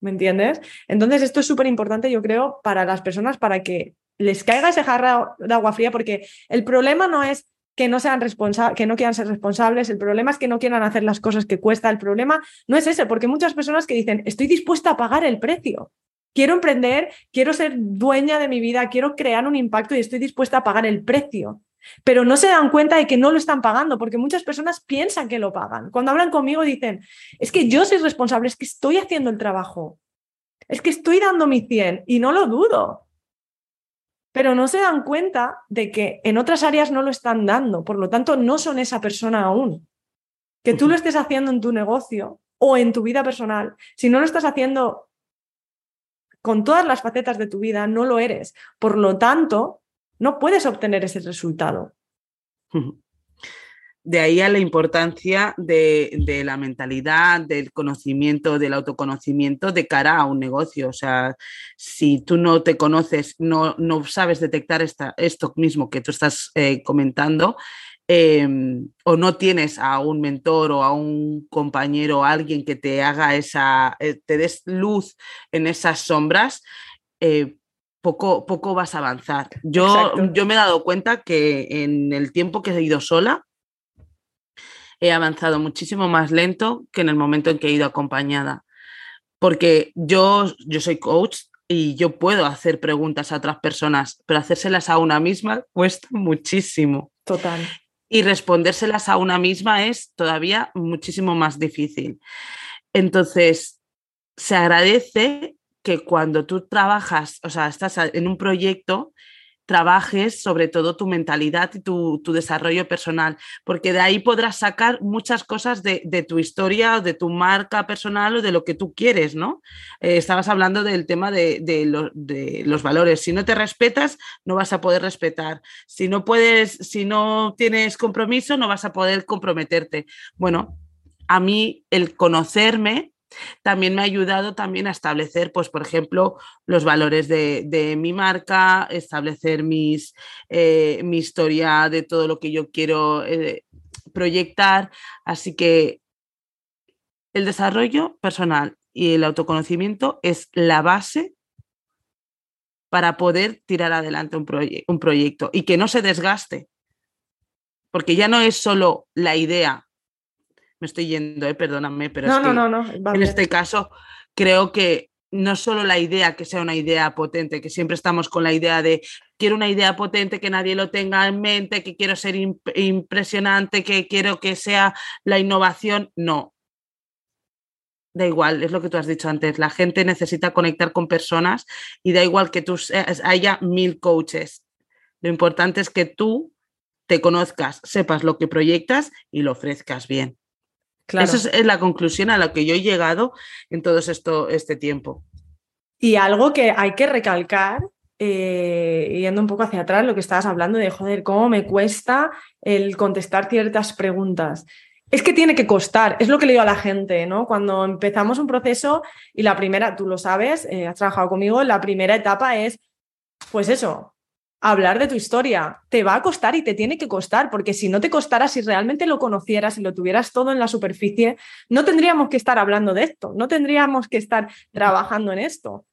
¿Me entiendes? Entonces, esto es súper importante, yo creo, para las personas, para que les caiga ese jarra de agua fría, porque el problema no es que no sean responsables, que no quieran ser responsables, el problema es que no quieran hacer las cosas que cuesta, el problema no es ese, porque muchas personas que dicen, estoy dispuesta a pagar el precio, quiero emprender, quiero ser dueña de mi vida, quiero crear un impacto y estoy dispuesta a pagar el precio. Pero no se dan cuenta de que no lo están pagando, porque muchas personas piensan que lo pagan. Cuando hablan conmigo dicen, es que yo soy responsable, es que estoy haciendo el trabajo, es que estoy dando mi 100 y no lo dudo pero no se dan cuenta de que en otras áreas no lo están dando, por lo tanto no son esa persona aún. Que tú lo estés haciendo en tu negocio o en tu vida personal, si no lo estás haciendo con todas las facetas de tu vida, no lo eres. Por lo tanto, no puedes obtener ese resultado. De ahí a la importancia de, la mentalidad, del conocimiento, del autoconocimiento de cara a un negocio. O sea, si tú no te conoces, no, no sabes detectar esta, esto mismo que tú estás eh, comentando, em, o no tienes a un mentor o a un compañero o alguien que te haga esa, eh, te des luz en esas sombras, eh, poco, poco vas a avanzar. Yo, yo me he dado cuenta que en el tiempo que he ido sola, he avanzado muchísimo más lento que en el momento en que he ido acompañada. Porque yo, yo soy coach y yo puedo hacer preguntas a otras personas, pero hacérselas a una misma cuesta muchísimo. Total. Y respondérselas a una misma es todavía muchísimo más difícil. Entonces, se agradece que cuando tú trabajas, o sea, estás en un proyecto, trabajes sobre todo tu mentalidad y tu, desarrollo personal, porque de ahí podrás sacar muchas cosas de, tu historia o de tu marca personal o de lo que tú quieres, ¿no? Eh, estabas hablando del tema de, de, los valores. Si no te respetas, no vas a poder respetar. Si no puedes, si no tienes compromiso, no vas a poder comprometerte. Bueno, a mí el conocerme también me ha ayudado también a establecer, pues, por ejemplo, los valores de, mi marca, establecer mis, eh, mi historia de todo lo que yo quiero eh, proyectar. Así que el desarrollo personal y el autoconocimiento es la base para poder tirar adelante un, un proyecto y que no se desgaste. Porque ya no es solo la idea me estoy yendo, eh, perdóname, pero no, no, no, en este caso creo que no solo la idea que sea una idea potente, que siempre estamos con la idea de quiero una idea potente, que nadie lo tenga en mente, que quiero ser impresionante, que quiero que sea la innovación, no. Da igual, es lo que tú has dicho antes, la gente necesita conectar con personas y da igual que tú haya mil coaches. Lo importante es que tú te conozcas, sepas lo que proyectas y lo ofrezcas bien. Esa es la conclusión a la que yo he llegado en todo esto, este tiempo. Y algo que hay que recalcar, eh, yendo un poco hacia atrás, lo que estabas hablando de, joder, cómo me cuesta el contestar ciertas preguntas. Es que tiene que costar, es lo que le digo a la gente, ¿no? Cuando empezamos un proceso y la primera, tú lo sabes, eh, has trabajado conmigo, la primera etapa es, pues eso, hablar de tu historia. Te va a costar y te tiene que costar, porque si no te costara, si realmente lo conocieras y lo tuvieras todo en la superficie, no tendríamos que estar hablando de esto, no tendríamos que estar trabajando en esto.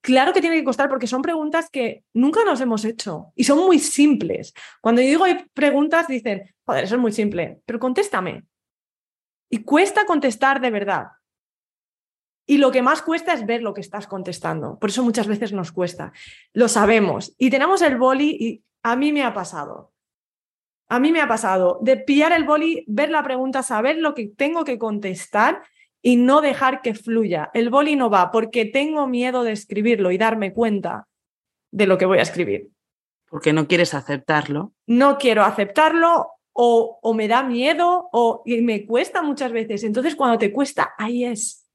Claro que tiene que costar porque son preguntas que nunca nos hemos hecho y son muy simples. Cuando yo digo preguntas, dicen, joder, eso es muy simple, pero contéstame. Y cuesta contestar de verdad. Y lo que más cuesta es ver lo que estás contestando. Por eso muchas veces nos cuesta. Lo sabemos. Y tenemos el boli y a mí me ha pasado. A mí me ha pasado de pillar el boli, ver la pregunta, saber lo que tengo que contestar y no dejar que fluya. El boli no va porque tengo miedo de escribirlo y darme cuenta de lo que voy a escribir. Porque no quieres aceptarlo. No quiero aceptarlo o, o me da miedo o y me cuesta muchas veces. Entonces cuando te cuesta, ahí es.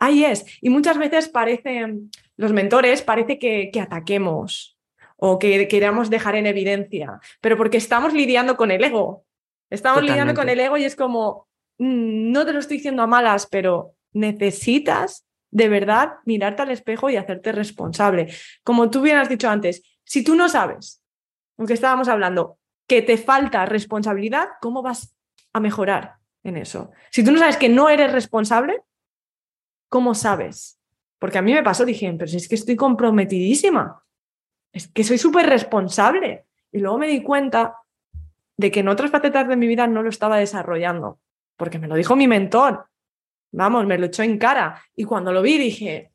Ahí es. Y muchas veces parece, los mentores parece que, que ataquemos o que queramos dejar en evidencia, pero porque estamos lidiando con el ego. Estamos lidiando con el ego y es como, mm, no te lo estoy diciendo a malas, pero necesitas de verdad mirarte al espejo y hacerte responsable. Como tú bien has dicho antes, si tú no sabes, aunque estábamos hablando, que te falta responsabilidad, ¿cómo vas a mejorar en eso? Si tú no sabes que no eres responsable, ¿cómo sabes? Porque a mí me pasó, dije, pero si es que estoy comprometidísima, es que soy súper responsable. Y luego me di cuenta de que en otras facetas de mi vida no lo estaba desarrollando, porque me lo dijo mi mentor. Vamos, me lo echó en cara. Y cuando lo vi dije,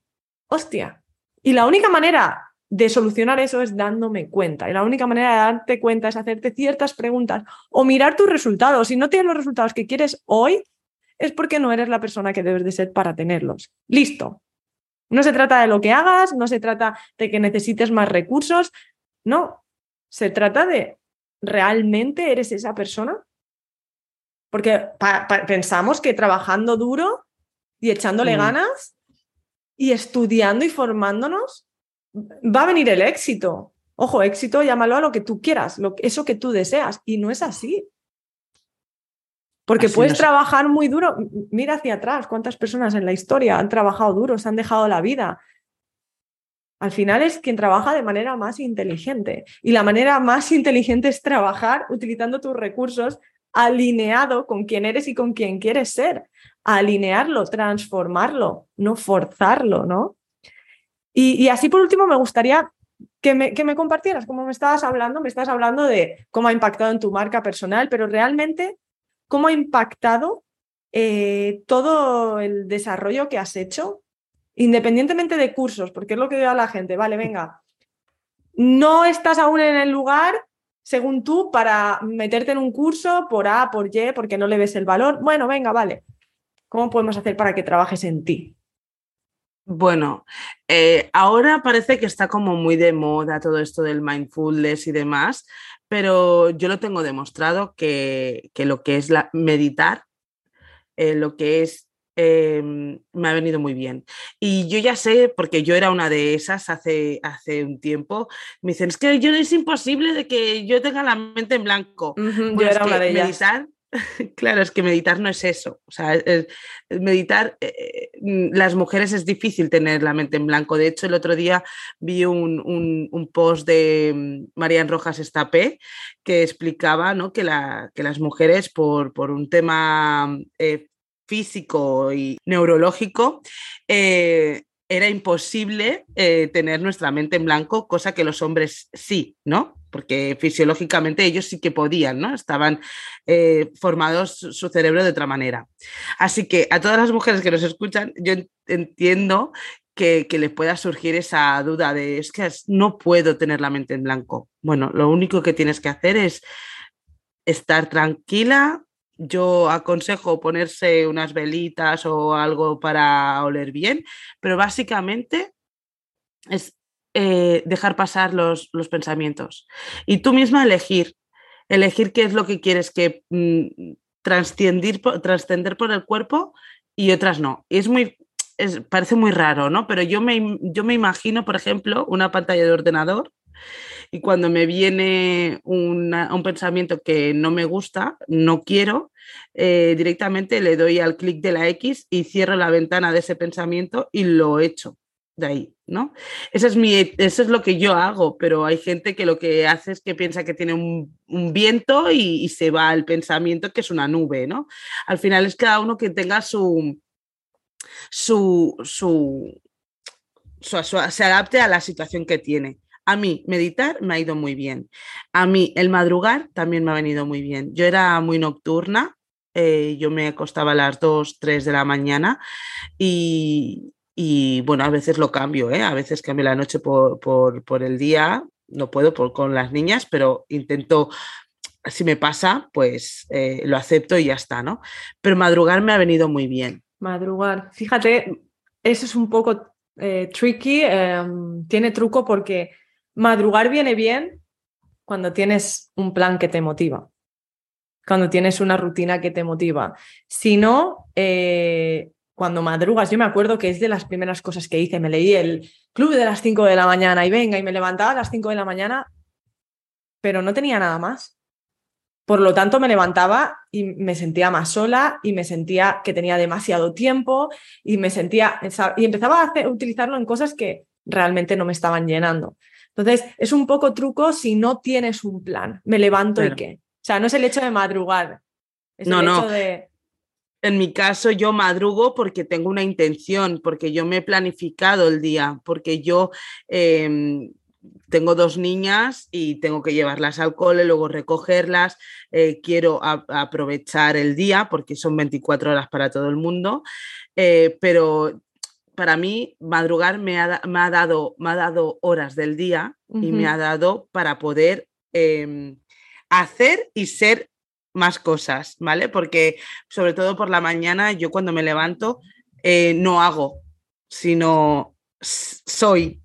hostia. Y la única manera de solucionar eso es dándome cuenta. Y la única manera de darte cuenta es hacerte ciertas preguntas o mirar tus resultados. Si no tienes los resultados que quieres hoy, es porque no eres la persona que debes de ser para tenerlos. Listo. No se trata de lo que hagas, no se trata de que necesites más recursos, no. Se trata de, ¿realmente eres esa persona? Porque pensamos que trabajando duro y echándole ganas y estudiando y formándonos, va a venir el éxito. Ojo, éxito, llámalo a lo que tú quieras, lo, eso que tú deseas. Y no es así. Porque puedes trabajar muy duro. Mira hacia atrás, cuántas personas en la historia han trabajado duro, se han dejado la vida. Al final es quien trabaja de manera más inteligente. Y la manera más inteligente es trabajar utilizando tus recursos alineado con quién eres y con quién quieres ser. Alinearlo, transformarlo, no forzarlo, ¿no? Y, así por último me gustaría que me, que me compartieras, como me estabas hablando, me estás hablando de cómo ha impactado en tu marca personal, pero realmente cómo ha impactado eh, todo el desarrollo que has hecho, independientemente de cursos, porque es lo que veo a la gente, vale, venga, no estás aún en el lugar, según tú, para meterte en un curso por A, por Y, porque no le ves el valor. Bueno, venga, vale. ¿Cómo podemos hacer para que trabajes en ti? Bueno, eh, ahora parece que está como muy de moda todo esto del mindfulness y demás, pero yo lo tengo demostrado que, lo que es la, meditar, eh, lo que es em, me ha venido muy bien. Y yo ya sé, porque yo era una de esas hace, hace un tiempo, me dicen, es que yo es imposible de que yo tenga la mente en blanco. yo era una de ellas. Meditar Claro, es que meditar no es eso. O sea, meditar, eh, mm, las mujeres es difícil tener la mente en blanco. De hecho, el otro día vi un, post de mm, Marian Rojas Estapé que explicaba ¿no? que, la, que, las mujeres, por, por un tema eh, físico y neurológico, eh, era imposible tener nuestra mente en blanco, cosa que los hombres sí, ¿no? Porque fisiológicamente ellos sí que podían, ¿no? Estaban eh, formados su cerebro de otra manera. Así que a todas las mujeres que nos escuchan, yo entiendo que, que les pueda surgir esa duda de es que no puedo tener la mente en blanco. Bueno, lo único que tienes que hacer es estar tranquila. Yo aconsejo ponerse unas velitas o algo para oler bien, pero básicamente es eh, dejar pasar los, pensamientos y tú misma elegir, elegir qué es lo que quieres que mm, trascender por el cuerpo y otras no. Y es muy, parece muy raro, ¿no? Pero yo me, yo me imagino, por ejemplo, una pantalla de ordenador y cuando me viene un pensamiento que no me gusta, no quiero, eh, directamente le doy al clic de la X y cierro la ventana de ese pensamiento y lo echo de ahí, ¿no? Eso es, mi, eso es lo que yo hago, pero hay gente que lo que hace es que piensa que tiene un, viento y, se va al pensamiento que es una nube, ¿no? Al final es cada uno que tenga su, su, su, se adapte a la situación que tiene. A mí, meditar me ha ido muy bien. A mí, el madrugar también me ha venido muy bien. Yo era muy nocturna, eh, yo me acostaba a las 2, 3 de la mañana y, bueno, a veces lo cambio, ¿eh? a veces cambio la noche por, por, el día, no puedo por, con las niñas, pero intento, si me pasa, pues eh, lo acepto y ya está, ¿no? Pero madrugar me ha venido muy bien. Madrugar, fíjate, eso es un poco eh, tricky, em, tiene truco porque madrugar viene bien cuando tienes un plan que te motiva cuando tienes una rutina que te motiva. Si no, eh, cuando madrugas, yo me acuerdo que es de las primeras cosas que hice, me leí el club de las 5 de la mañana y venga, y me levantaba a las 5 de la mañana, pero no tenía nada más. Por lo tanto, me levantaba y me sentía más sola y me sentía que tenía demasiado tiempo y me sentía y empezaba a utilizarlo en cosas que realmente no me estaban llenando. Entonces, es un poco truco si no tienes un plan. Me levanto y qué. O sea, no es el hecho de madrugar. Es no, el hecho no. de. En mi caso, yo madrugo porque tengo una intención, porque yo me he planificado el día, porque yo em, tengo dos niñas y tengo que llevarlas al cole, luego recogerlas. Eh, quiero aprovechar el día porque son 24 horas para todo el mundo, eh, pero para mí madrugar me ha, dado, me ha dado horas del día y me ha dado para poder em, hacer y ser más cosas, ¿vale? Porque sobre todo por la mañana, yo cuando me levanto eh, no hago, sino soy,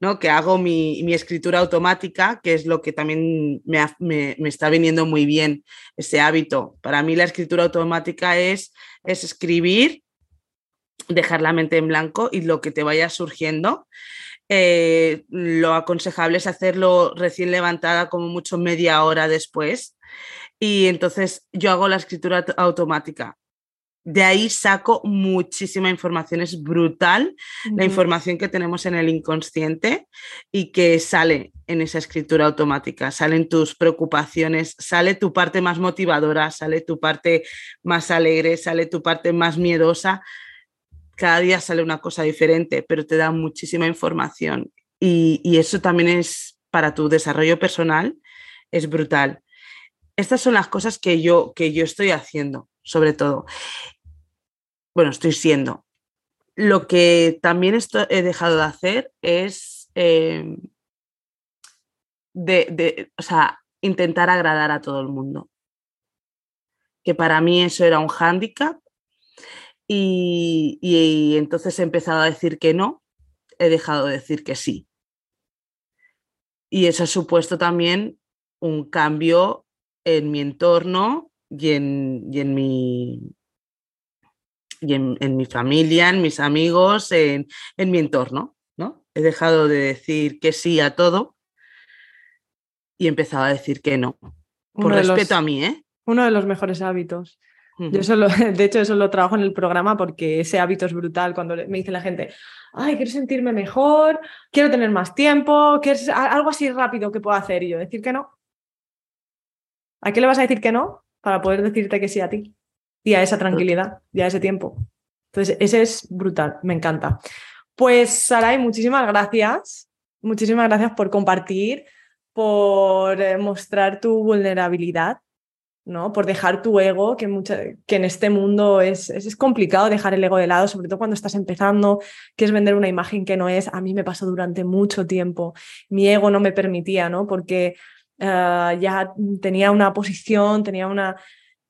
¿no? Que hago mi, escritura automática, que es lo que también me, me, está viniendo muy bien, ese hábito. Para mí la escritura automática es, es escribir, dejar la mente en blanco y lo que te vaya surgiendo. Eh, lo aconsejable es hacerlo recién levantada como mucho media hora después. Y entonces yo hago la escritura automática. De ahí saco muchísima información, es brutal la información que tenemos en el inconsciente y que sale en esa escritura automática. Salen tus preocupaciones, sale tu parte más motivadora, sale tu parte más alegre, sale tu parte más miedosa, cada día sale una cosa diferente, pero te da muchísima información y, eso también es para tu desarrollo personal, es brutal. Estas son las cosas que yo, que yo estoy haciendo, sobre todo. Bueno, estoy siendo. Lo que también he dejado de hacer es em, de, intentar agradar a todo el mundo. Que para mí eso era un hándicap y, entonces he empezado a decir que no, he dejado de decir que sí. Y eso ha supuesto también un cambio en mi entorno y en, en mi, y en, mi familia, en mis amigos, en, mi entorno. ¿no? He dejado de decir que sí a todo y he empezado a decir que no. Por respeto a mí, ¿eh? Uno de los mejores hábitos. Yo solo, de hecho, eso lo trabajo en el programa porque ese hábito es brutal. Cuando me dice la gente, ay, quiero sentirme mejor, quiero tener más tiempo, quiero algo así rápido que puedo hacer. Y yo, decir que no. ¿A qué le vas a decir que no? Para poder decirte que sí a ti y a esa tranquilidad y a ese tiempo. Entonces, ese es brutal, me encanta. Pues, Saray, muchísimas gracias. Muchísimas gracias por compartir, por eh, mostrar tu vulnerabilidad ¿no? Por dejar tu ego, que, que en este mundo es, es, complicado dejar el ego de lado, sobre todo cuando estás empezando, quieres vender una imagen que no es. A mí me pasó durante mucho tiempo. Mi ego no me permitía, ¿no? Porque eh, ya tenía una posición, tenía una...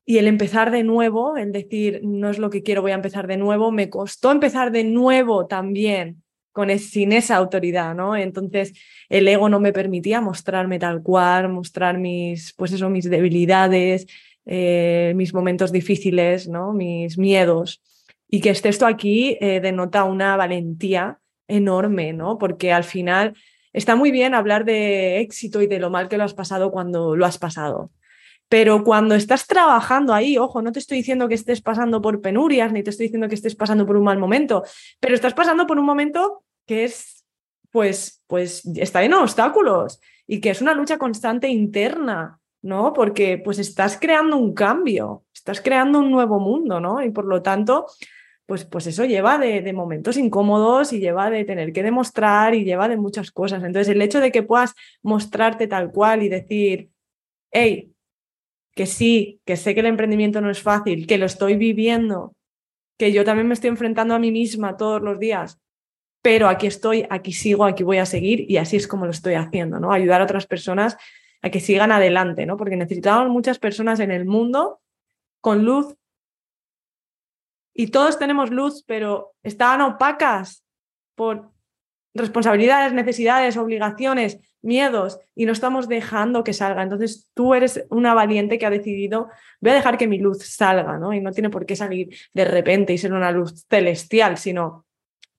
Y el empezar de nuevo, el decir, no es lo que quiero, voy a empezar de nuevo, me costó empezar de nuevo también con sin esa autoridad, ¿no? Entonces el ego no me permitía mostrarme tal cual, mostrar mis, pues eso, mis debilidades, eh, mis momentos difíciles, ¿no? Mis miedos. Y que esté esto aquí eh, denota una valentía enorme, ¿no? Porque al final está muy bien hablar de éxito y de lo mal que lo has pasado cuando lo has pasado. Pero cuando estás trabajando ahí, ojo, no te estoy diciendo que estés pasando por penurias, ni te estoy diciendo que estés pasando por un mal momento, pero estás pasando por un momento que es, pues, pues está lleno de obstáculos y que es una lucha constante interna, ¿no? Porque pues estás creando un cambio, estás creando un nuevo mundo, ¿no? Y por lo tanto, pues, pues eso lleva de, de, momentos incómodos y lleva de tener que demostrar y lleva de muchas cosas. Entonces, el hecho de que puedas mostrarte tal cual y decir, hey, que sí, que sé que el emprendimiento no es fácil, que lo estoy viviendo, que yo también me estoy enfrentando a mí misma todos los días, pero aquí estoy, aquí sigo, aquí voy a seguir y así es como lo estoy haciendo, ¿no? Ayudar a otras personas a que sigan adelante, ¿no? Porque necesitamos muchas personas en el mundo con luz y todos tenemos luz, pero estaban opacas por responsabilidades, necesidades, obligaciones, miedos y no estamos dejando que salga. Entonces tú eres una valiente que ha decidido, voy a dejar que mi luz salga, ¿no? Y no tiene por qué salir de repente y ser una luz celestial, sino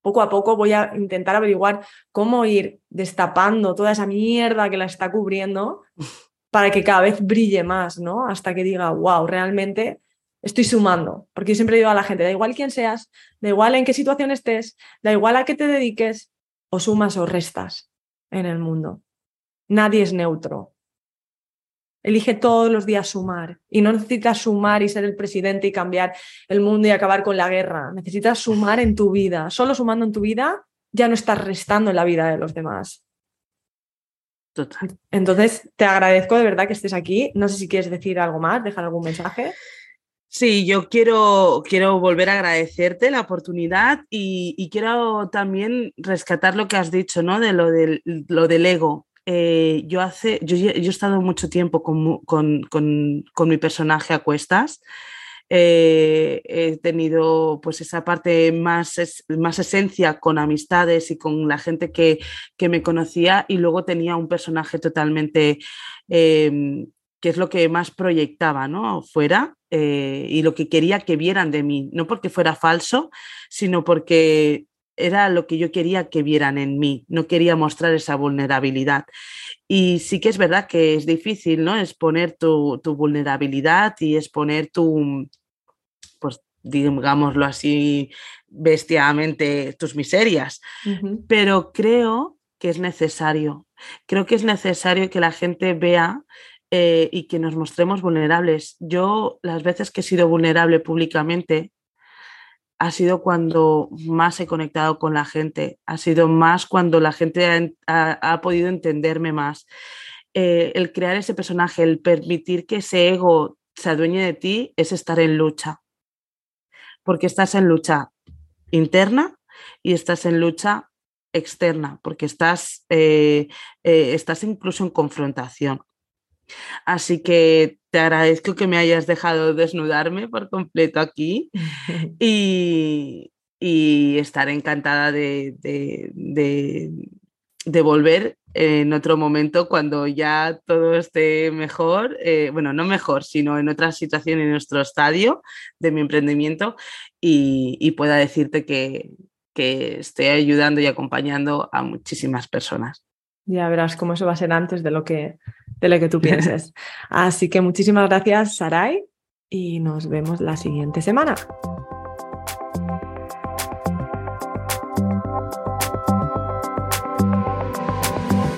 poco a poco voy a intentar averiguar cómo ir destapando toda esa mierda que la está cubriendo para que cada vez brille más, ¿no? Hasta que diga, wow, realmente estoy sumando. Porque yo siempre digo a la gente, da igual quién seas, da igual en qué situación estés, da igual a qué te dediques, o sumas o restas en el mundo. Nadie es neutro. Elige todos los días sumar y no necesitas sumar y ser el presidente y cambiar el mundo y acabar con la guerra. Necesitas sumar en tu vida. Solo sumando en tu vida ya no estás restando en la vida de los demás. Total. Entonces, te agradezco de verdad que estés aquí. No sé si quieres decir algo más, dejar algún mensaje. Sí, yo quiero, quiero volver a agradecerte la oportunidad y, quiero también rescatar lo que has dicho, ¿no? De lo del, lo del ego. Eh, yo, hace, yo, yo, he estado mucho tiempo con, con, con, mi personaje a cuestas. Eh, he tenido pues esa parte más, más esencia con amistades y con la gente que, que me conocía y luego tenía un personaje totalmente em, que es lo que más proyectaba ¿no? fuera eh, y lo que quería que vieran de mí, no porque fuera falso, sino porque era lo que yo quería que vieran en mí, no quería mostrar esa vulnerabilidad. Y sí que es verdad que es difícil, ¿no? Exponer tu, tu vulnerabilidad y exponer tu, pues digámoslo así, bestiamente, tus miserias. Pero creo que es necesario, creo que es necesario que la gente vea eh, y que nos mostremos vulnerables. Yo las veces que he sido vulnerable públicamente ha sido cuando más he conectado con la gente, ha sido más cuando la gente ha, podido entenderme más. Eh, el crear ese personaje, el permitir que ese ego se adueñe de ti es estar en lucha, porque estás en lucha interna y estás en lucha externa, porque estás, eh, estás incluso en confrontación. Así que te agradezco que me hayas dejado desnudarme por completo aquí y, estar encantada de, volver en otro momento cuando ya todo esté mejor, eh, bueno, no mejor, sino en otra situación en nuestro estadio de mi emprendimiento y, pueda decirte que, que estoy ayudando y acompañando a muchísimas personas. Ya verás cómo eso va a ser antes de lo que, de lo que tú pienses. Así que muchísimas gracias, Sarai, y nos vemos la siguiente semana.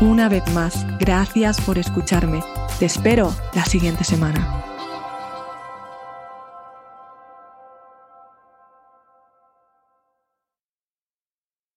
Una vez más, gracias por escucharme. Te espero la siguiente semana.